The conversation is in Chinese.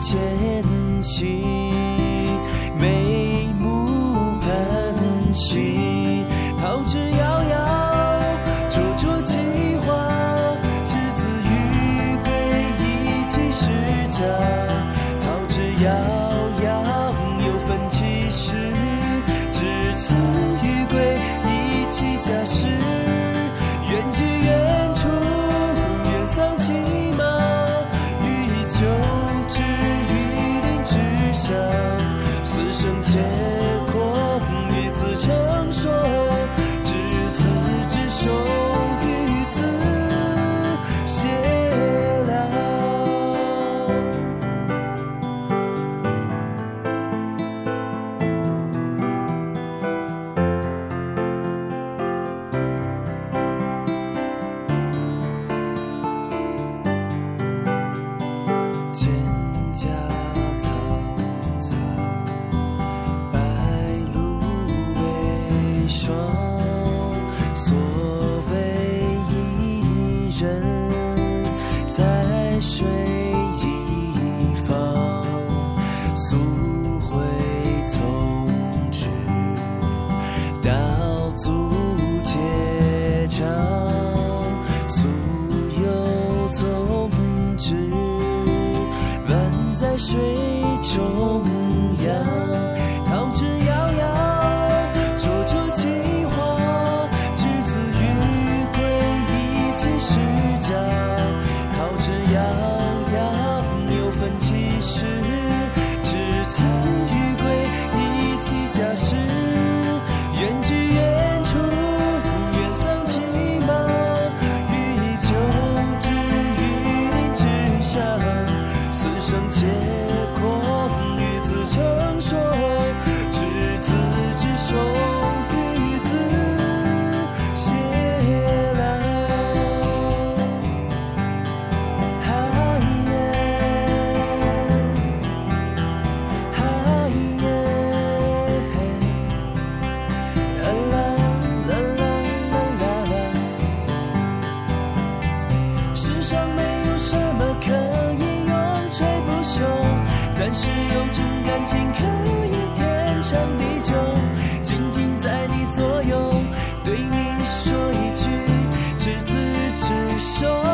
前行，眉目盼行，桃之夭夭，灼灼其华，之子于归，一起施家。桃之夭夭，有分其时，之子瞬间。水一方。溯洄从之，道阻且长。溯游从之，宛在水中央。时。之子于归，宜其家室。远居远出，远丧其马。予以求之于林之下。死生皆世上没有什么可以永垂不朽但是有种感情可以天长地久静静在你左右对你说一句执子之手